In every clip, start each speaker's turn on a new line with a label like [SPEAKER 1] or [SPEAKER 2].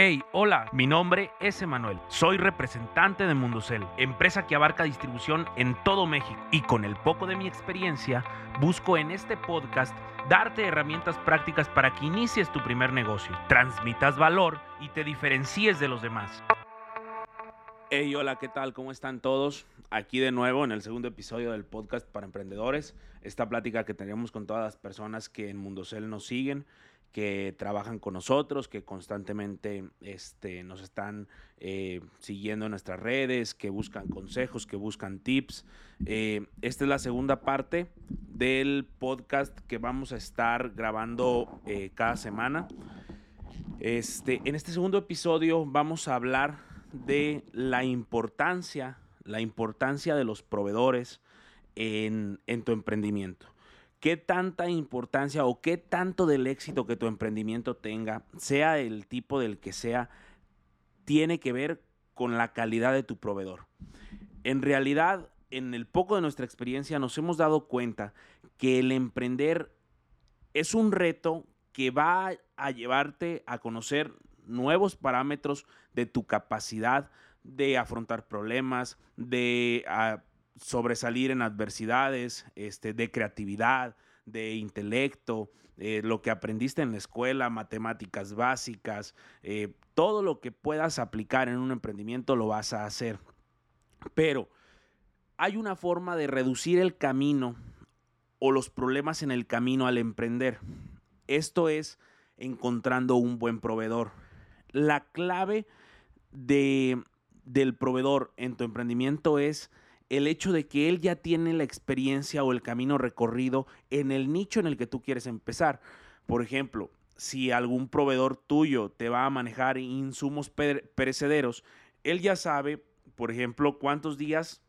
[SPEAKER 1] Hey, hola, mi nombre es Emanuel. Soy representante de Mundocel, empresa que abarca distribución en todo México. Y con el poco de mi experiencia, busco en este podcast darte herramientas prácticas para que inicies tu primer negocio, transmitas valor y te diferencies de los demás. Hey, hola, ¿qué tal? ¿Cómo están todos? Aquí de nuevo en el segundo episodio del podcast para emprendedores. Esta plática que tenemos con todas las personas que en Mundocel nos siguen que trabajan con nosotros, que constantemente este, nos están eh, siguiendo en nuestras redes, que buscan consejos, que buscan tips. Eh, esta es la segunda parte del podcast que vamos a estar grabando eh, cada semana. Este, en este segundo episodio vamos a hablar de la importancia, la importancia de los proveedores en, en tu emprendimiento qué tanta importancia o qué tanto del éxito que tu emprendimiento tenga, sea el tipo del que sea, tiene que ver con la calidad de tu proveedor. En realidad, en el poco de nuestra experiencia nos hemos dado cuenta que el emprender es un reto que va a llevarte a conocer nuevos parámetros de tu capacidad de afrontar problemas, de ah, sobresalir en adversidades, este, de creatividad, de intelecto, eh, lo que aprendiste en la escuela, matemáticas básicas, eh, todo lo que puedas aplicar en un emprendimiento lo vas a hacer. Pero hay una forma de reducir el camino o los problemas en el camino al emprender. Esto es encontrando un buen proveedor. La clave de, del proveedor en tu emprendimiento es el hecho de que él ya tiene la experiencia o el camino recorrido en el nicho en el que tú quieres empezar. Por ejemplo, si algún proveedor tuyo te va a manejar insumos perecederos, él ya sabe, por ejemplo, cuántos días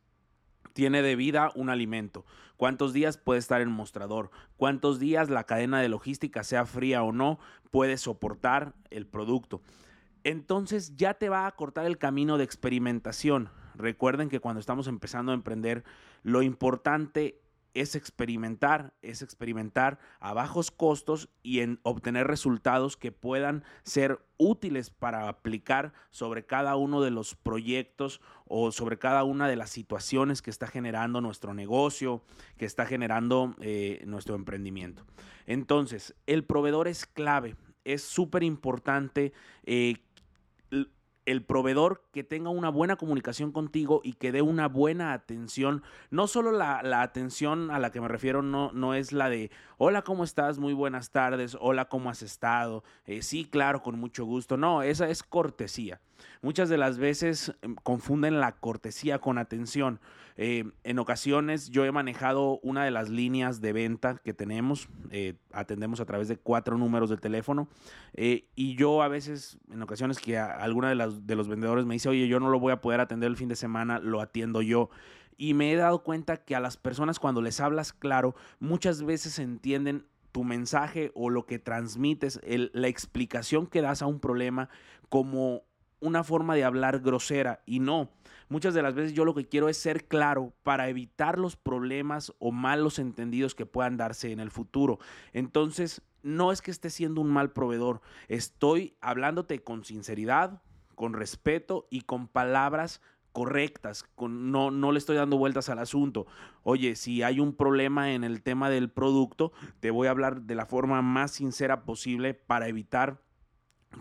[SPEAKER 1] tiene de vida un alimento, cuántos días puede estar en mostrador, cuántos días la cadena de logística, sea fría o no, puede soportar el producto. Entonces ya te va a cortar el camino de experimentación. Recuerden que cuando estamos empezando a emprender, lo importante es experimentar, es experimentar a bajos costos y en obtener resultados que puedan ser útiles para aplicar sobre cada uno de los proyectos o sobre cada una de las situaciones que está generando nuestro negocio, que está generando eh, nuestro emprendimiento. Entonces, el proveedor es clave, es súper importante eh, el proveedor que tenga una buena comunicación contigo y que dé una buena atención. No solo la, atención a la que me refiero no, no es la de, hola, ¿cómo estás? Muy buenas tardes, hola, ¿cómo has estado? Eh, sí, claro, con mucho gusto. No, esa es cortesía. Muchas de las veces em, confunden la cortesía con atención. Eh, en ocasiones yo he manejado una de las líneas de venta que tenemos, eh, atendemos a través de cuatro números de teléfono y yo a veces, en ocasiones que alguna de los vendedores me dice, oye, yo no lo voy a poder atender el fin de semana, lo atiendo yo y me he dado cuenta que a las personas cuando les hablas claro, muchas veces entienden tu mensaje o lo que transmites, la explicación que das a un problema como una forma de hablar grosera y no. Muchas de las veces yo lo que quiero es ser claro para evitar los problemas o malos entendidos que puedan darse en el futuro. Entonces, no es que esté siendo un mal proveedor, estoy hablándote con sinceridad, con respeto y con palabras correctas, con, no, no le estoy dando vueltas al asunto. Oye, si hay un problema en el tema del producto, te voy a hablar de la forma más sincera posible para evitar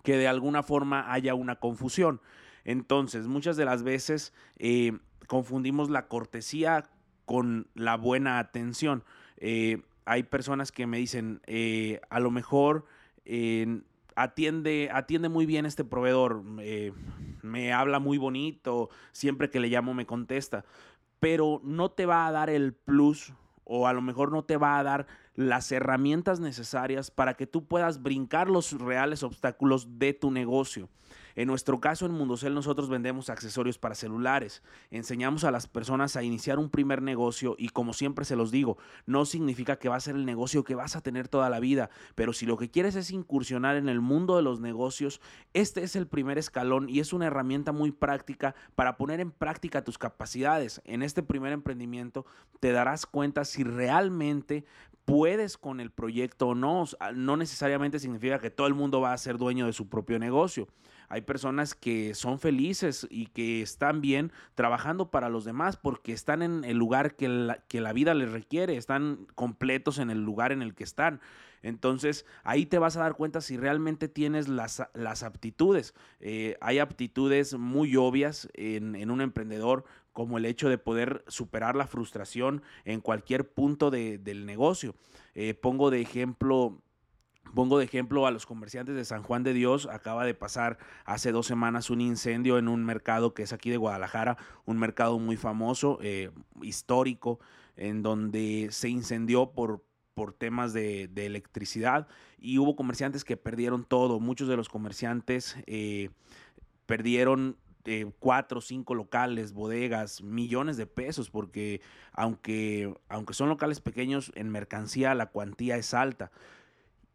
[SPEAKER 1] que de alguna forma haya una confusión. Entonces, muchas de las veces eh, confundimos la cortesía con la buena atención. Eh, hay personas que me dicen, eh, a lo mejor atiende, atiende muy bien este proveedor, me habla muy bonito, siempre que le llamo me contesta, pero no te va a dar el plus o a lo mejor no te va a dar las herramientas necesarias para que tú puedas brincar los reales obstáculos de tu negocio. En nuestro caso en Mundocel nosotros vendemos accesorios para celulares. Enseñamos a las personas a iniciar un primer negocio y como siempre se los digo, no significa que va a ser el negocio que vas a tener toda la vida, pero si lo que quieres es incursionar en el mundo de los negocios, este es el primer escalón y es una herramienta muy práctica para poner en práctica tus capacidades. En este primer emprendimiento te darás cuenta si realmente puedes con el proyecto o no. No necesariamente significa que todo el mundo va a ser dueño de su propio negocio. Hay personas que son felices y que están bien trabajando para los demás porque están en el lugar que la, que la vida les requiere, están completos en el lugar en el que están. Entonces ahí te vas a dar cuenta si realmente tienes las, las aptitudes. Eh, hay aptitudes muy obvias en, un emprendedor como el hecho de poder superar la frustración en cualquier punto del negocio. Eh, pongo de ejemplo Pongo de ejemplo a los comerciantes de San Juan de Dios. Acaba de pasar hace dos semanas un incendio en un mercado que es aquí de Guadalajara, un mercado muy famoso, eh, histórico, en donde se incendió por, por temas de, electricidad y hubo comerciantes que perdieron todo. Muchos de los comerciantes eh, perdieron eh, cuatro o cinco locales, bodegas, millones de pesos, porque aunque, aunque son locales pequeños, en mercancía la cuantía es alta.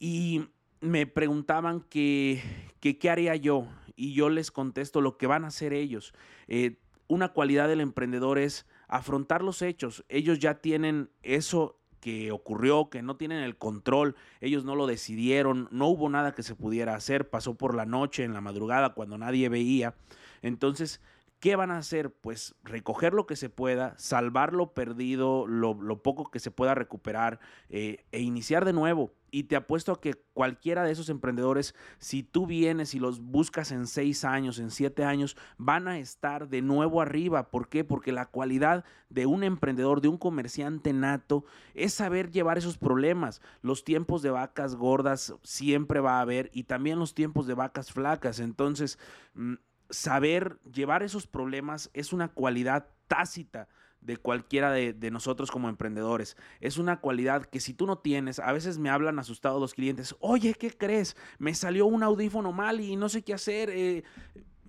[SPEAKER 1] Y me preguntaban que, qué haría yo y yo les contesto lo que van a hacer ellos. Eh, una cualidad del emprendedor es afrontar los hechos. Ellos ya tienen eso que ocurrió, que no tienen el control, ellos no lo decidieron, no hubo nada que se pudiera hacer, pasó por la noche, en la madrugada, cuando nadie veía. Entonces, ¿Qué van a hacer? Pues recoger lo que se pueda, salvar lo perdido, lo, poco que se pueda recuperar eh, e iniciar de nuevo. Y te apuesto a que cualquiera de esos emprendedores, si tú vienes y los buscas en seis años, en siete años, van a estar de nuevo arriba. ¿Por qué? Porque la cualidad de un emprendedor, de un comerciante nato, es saber llevar esos problemas. Los tiempos de vacas gordas siempre va a haber y también los tiempos de vacas flacas. Entonces, mm, saber llevar esos problemas es una cualidad tácita de cualquiera de, nosotros como emprendedores. Es una cualidad que si tú no tienes, a veces me hablan asustados los clientes, oye, ¿qué crees? Me salió un audífono mal y no sé qué hacer. Eh,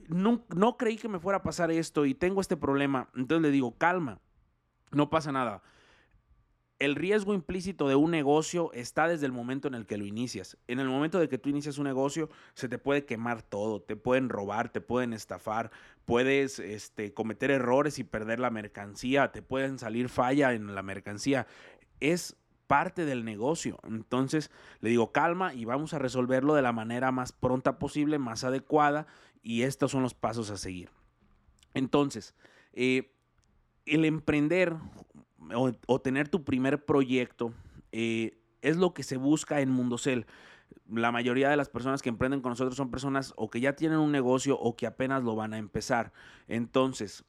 [SPEAKER 1] no, no creí que me fuera a pasar esto y tengo este problema. Entonces le digo, calma, no pasa nada el riesgo implícito de un negocio está desde el momento en el que lo inicias. En el momento de que tú inicias un negocio, se te puede quemar todo, te pueden robar, te pueden estafar, puedes este, cometer errores y perder la mercancía, te pueden salir falla en la mercancía. Es parte del negocio. Entonces le digo, calma y vamos a resolverlo de la manera más pronta posible, más adecuada, y estos son los pasos a seguir. Entonces, eh, el emprender o, tener tu primer proyecto eh, es lo que se busca en Mundocel. La mayoría de las personas que emprenden con nosotros son personas o que ya tienen un negocio o que apenas lo van a empezar. Entonces,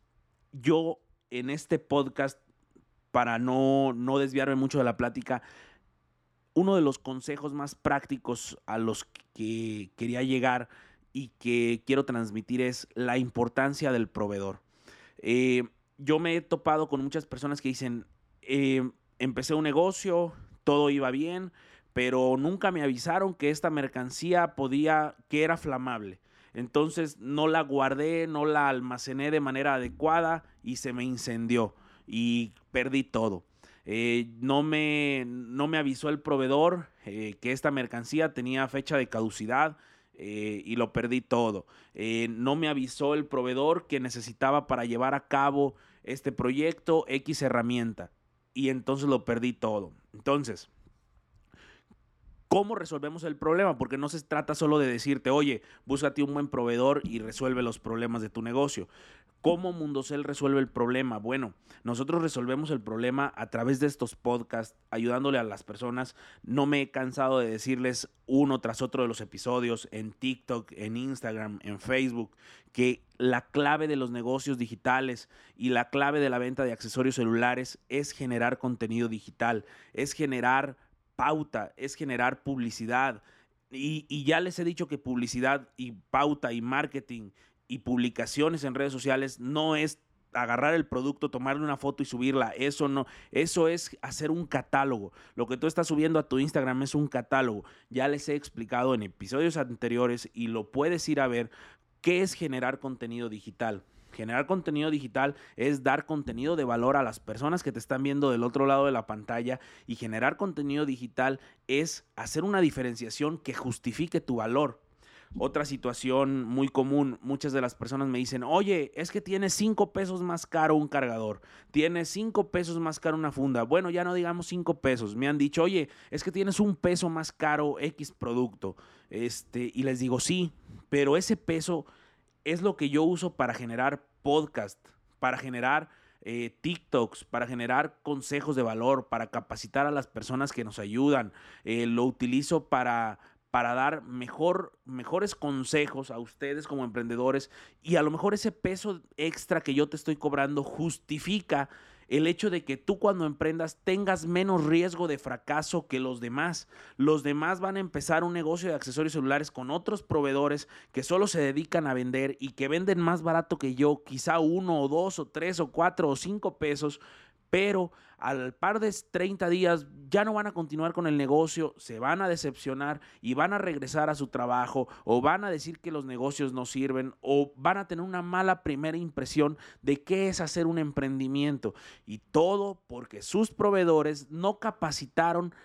[SPEAKER 1] yo en este podcast, para no, no desviarme mucho de la plática, uno de los consejos más prácticos a los que quería llegar y que quiero transmitir es la importancia del proveedor. Eh, yo me he topado con muchas personas que dicen, eh, empecé un negocio, todo iba bien, pero nunca me avisaron que esta mercancía podía, que era flamable. Entonces no la guardé, no la almacené de manera adecuada y se me incendió y perdí todo. Eh, no, me, no me avisó el proveedor eh, que esta mercancía tenía fecha de caducidad eh, y lo perdí todo. Eh, no me avisó el proveedor que necesitaba para llevar a cabo este proyecto X herramienta y entonces lo perdí todo. Entonces, ¿Cómo resolvemos el problema? Porque no se trata solo de decirte, oye, búscate un buen proveedor y resuelve los problemas de tu negocio. ¿Cómo Mundocel resuelve el problema? Bueno, nosotros resolvemos el problema a través de estos podcasts, ayudándole a las personas. No me he cansado de decirles uno tras otro de los episodios en TikTok, en Instagram, en Facebook, que la clave de los negocios digitales y la clave de la venta de accesorios celulares es generar contenido digital, es generar pauta, es generar publicidad. Y, y, ya les he dicho que publicidad y pauta y marketing y publicaciones en redes sociales no es agarrar el producto, tomarle una foto y subirla. Eso no, eso es hacer un catálogo. Lo que tú estás subiendo a tu Instagram es un catálogo. Ya les he explicado en episodios anteriores y lo puedes ir a ver qué es generar contenido digital. Generar contenido digital es dar contenido de valor a las personas que te están viendo del otro lado de la pantalla y generar contenido digital es hacer una diferenciación que justifique tu valor. Otra situación muy común, muchas de las personas me dicen, oye, es que tiene cinco pesos más caro un cargador, tiene cinco pesos más caro una funda. Bueno, ya no digamos cinco pesos. Me han dicho, oye, es que tienes un peso más caro X producto. Este, y les digo, sí, pero ese peso es lo que yo uso para generar podcast, para generar eh, TikToks, para generar consejos de valor, para capacitar a las personas que nos ayudan. Eh, lo utilizo para, para dar mejor, mejores consejos a ustedes como emprendedores y a lo mejor ese peso extra que yo te estoy cobrando justifica el hecho de que tú cuando emprendas tengas menos riesgo de fracaso que los demás. Los demás van a empezar un negocio de accesorios celulares con otros proveedores que solo se dedican a vender y que venden más barato que yo, quizá uno o dos o tres o cuatro o cinco pesos, pero al par de 30 días ya no van a continuar con el negocio, se van a decepcionar y van a regresar a su trabajo o van a decir que los negocios no sirven o van a tener una mala primera impresión de qué es hacer un emprendimiento. Y todo porque sus proveedores no capacitaron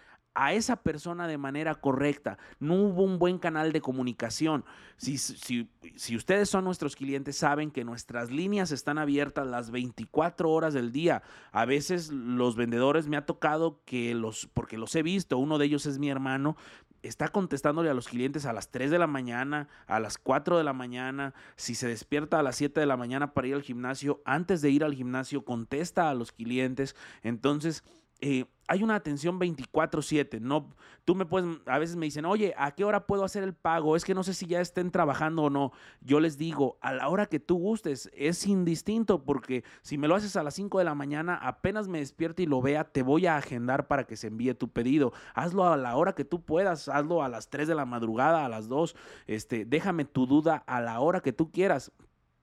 [SPEAKER 1] a esa persona de manera correcta. No hubo un buen canal de comunicación. Si, si, ustedes son nuestros clientes, saben que nuestras líneas están abiertas las 24 horas del día. A veces los vendedores me ha tocado que los, porque los he visto, uno de ellos es mi hermano, está contestándole a los clientes a las 3 de la mañana, a las 4 de la mañana, si se despierta a las 7 de la mañana para ir al gimnasio, antes de ir al gimnasio contesta a los clientes. Entonces, eh, hay una atención 24/7. No, tú me puedes, a veces me dicen, oye, ¿a qué hora puedo hacer el pago? Es que no sé si ya estén trabajando o no. Yo les digo, a la hora que tú gustes, es indistinto porque si me lo haces a las 5 de la mañana, apenas me despierto y lo vea, te voy a agendar para que se envíe tu pedido. Hazlo a la hora que tú puedas, hazlo a las 3 de la madrugada, a las 2. Este, déjame tu duda a la hora que tú quieras.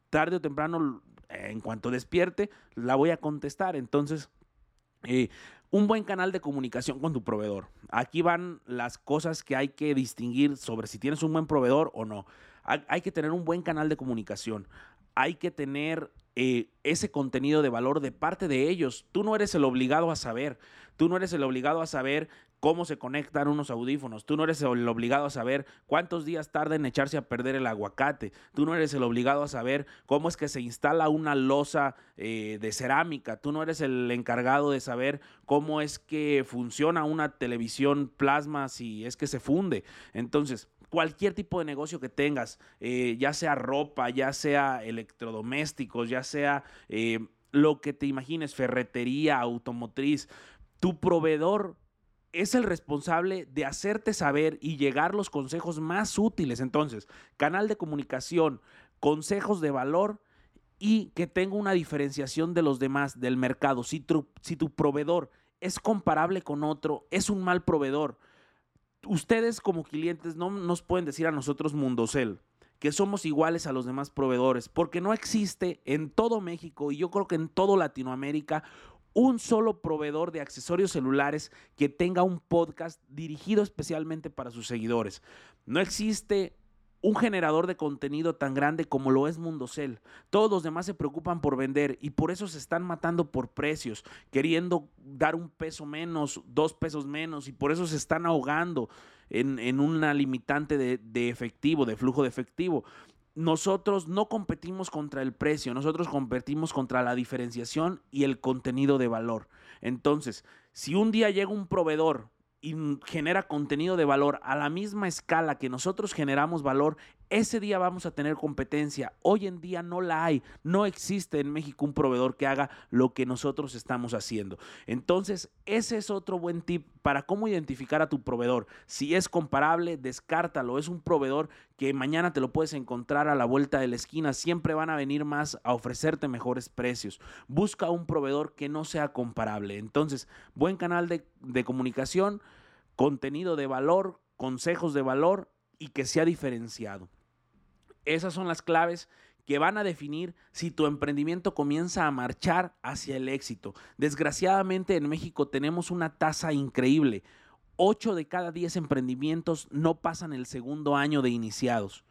[SPEAKER 1] Tarde o temprano, en cuanto despierte, la voy a contestar. Entonces, eh, un buen canal de comunicación con tu proveedor. Aquí van las cosas que hay que distinguir sobre si tienes un buen proveedor o no. Hay, que tener un buen canal de comunicación. Hay que tener eh, ese contenido de valor de parte de ellos. Tú no eres el obligado a saber. Tú no eres el obligado a saber cómo se conectan unos audífonos. Tú no eres el obligado a saber cuántos días tarda en echarse a perder el aguacate. Tú no eres el obligado a saber cómo es que se instala una losa eh, de cerámica. Tú no eres el encargado de saber cómo es que funciona una televisión plasma si es que se funde. Entonces, cualquier tipo de negocio que tengas, eh, ya sea ropa, ya sea electrodomésticos, ya sea eh, lo que te imagines, ferretería, automotriz, tu proveedor es el responsable de hacerte saber y llegar los consejos más útiles. Entonces, canal de comunicación, consejos de valor y que tenga una diferenciación de los demás del mercado. Si tu, proveedor es comparable con otro, es un mal proveedor. Ustedes como clientes no nos pueden decir a nosotros Mundocel que somos iguales a los demás proveedores, porque no existe en todo México y yo creo que en todo Latinoamérica un solo proveedor de accesorios celulares que tenga un podcast dirigido especialmente para sus seguidores. No existe un generador de contenido tan grande como lo es Mundocel. Todos los demás se preocupan por vender y por eso se están matando por precios, queriendo dar un peso menos, dos pesos menos y por eso se están ahogando en, una limitante de, de efectivo, de flujo de efectivo nosotros no competimos contra el precio, nosotros competimos contra la diferenciación y el contenido de valor. Entonces, si un día llega un proveedor y genera contenido de valor a la misma escala que nosotros generamos valor, ese día vamos a tener competencia. Hoy en día no la hay. No existe en México un proveedor que haga lo que nosotros estamos haciendo. Entonces, ese es otro buen tip para cómo identificar a tu proveedor. Si es comparable, descártalo. Es un proveedor que mañana te lo puedes encontrar a la vuelta de la esquina. Siempre van a venir más a ofrecerte mejores precios. Busca un proveedor que no sea comparable. Entonces, buen canal de, de comunicación, contenido de valor, consejos de valor y que sea diferenciado. Esas son las claves que van a definir si tu emprendimiento comienza a marchar hacia el éxito. Desgraciadamente en México tenemos una tasa increíble. 8 de cada 10 emprendimientos no pasan el segundo año de iniciados.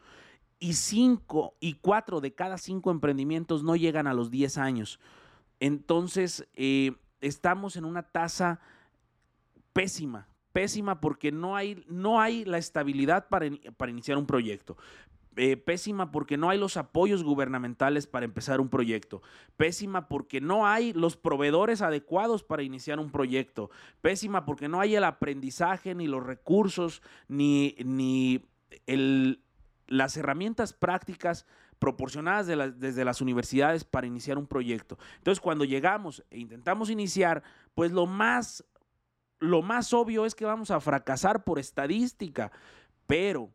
[SPEAKER 1] Y 5 y 4 de cada 5 emprendimientos no llegan a los 10 años. Entonces, eh, estamos en una tasa pésima, pésima porque no hay, no hay la estabilidad para, para iniciar un proyecto. Eh, pésima porque no hay los apoyos gubernamentales para empezar un proyecto. Pésima porque no hay los proveedores adecuados para iniciar un proyecto. Pésima porque no hay el aprendizaje, ni los recursos, ni, ni el, las herramientas prácticas proporcionadas desde las universidades para iniciar un proyecto. Entonces, cuando llegamos e intentamos iniciar, pues lo más, lo más obvio es que vamos a fracasar por estadística, pero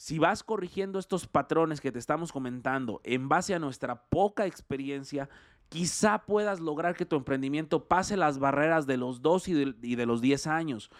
[SPEAKER 1] si vas corrigiendo estos patrones que te estamos comentando en base a nuestra poca experiencia, quizá puedas lograr que tu emprendimiento pase las barreras de los 2 y de, y de los 10 años.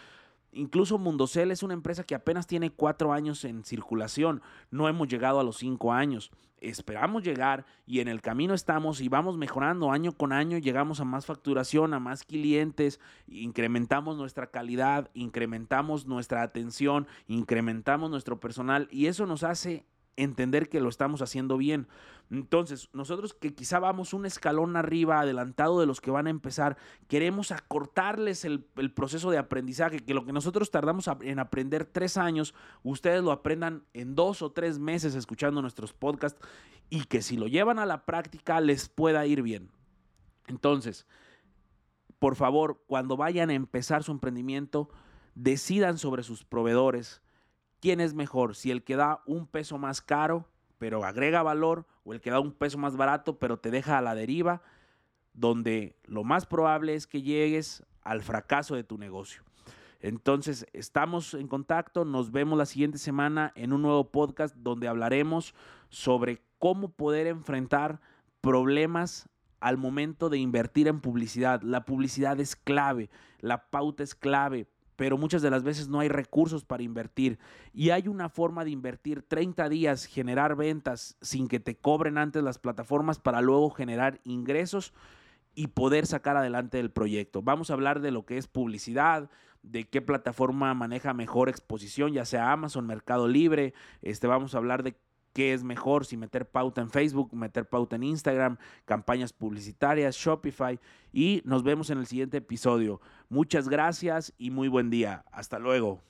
[SPEAKER 1] Incluso Mundocel es una empresa que apenas tiene cuatro años en circulación. No hemos llegado a los cinco años. Esperamos llegar y en el camino estamos y vamos mejorando año con año. Llegamos a más facturación, a más clientes, incrementamos nuestra calidad, incrementamos nuestra atención, incrementamos nuestro personal y eso nos hace entender que lo estamos haciendo bien. Entonces, nosotros que quizá vamos un escalón arriba, adelantado de los que van a empezar, queremos acortarles el, proceso de aprendizaje, que lo que nosotros tardamos en aprender tres años, ustedes lo aprendan en dos o tres meses escuchando nuestros podcasts y que si lo llevan a la práctica les pueda ir bien. Entonces, por favor, cuando vayan a empezar su emprendimiento, decidan sobre sus proveedores, quién es mejor, si el que da un peso más caro, pero agrega valor, o el que da un peso más barato, pero te deja a la deriva, donde lo más probable es que llegues al fracaso de tu negocio. Entonces, estamos en contacto, nos vemos la siguiente semana en un nuevo podcast donde hablaremos sobre cómo poder enfrentar problemas al momento de invertir en publicidad. La publicidad es clave, la pauta es clave pero muchas de las veces no hay recursos para invertir. Y hay una forma de invertir 30 días, generar ventas sin que te cobren antes las plataformas para luego generar ingresos y poder sacar adelante el proyecto. Vamos a hablar de lo que es publicidad, de qué plataforma maneja mejor exposición, ya sea Amazon, Mercado Libre. Este, vamos a hablar de qué es mejor, si meter pauta en Facebook, meter pauta en Instagram, campañas publicitarias, Shopify y nos vemos en el siguiente episodio. Muchas gracias y muy buen día. Hasta luego.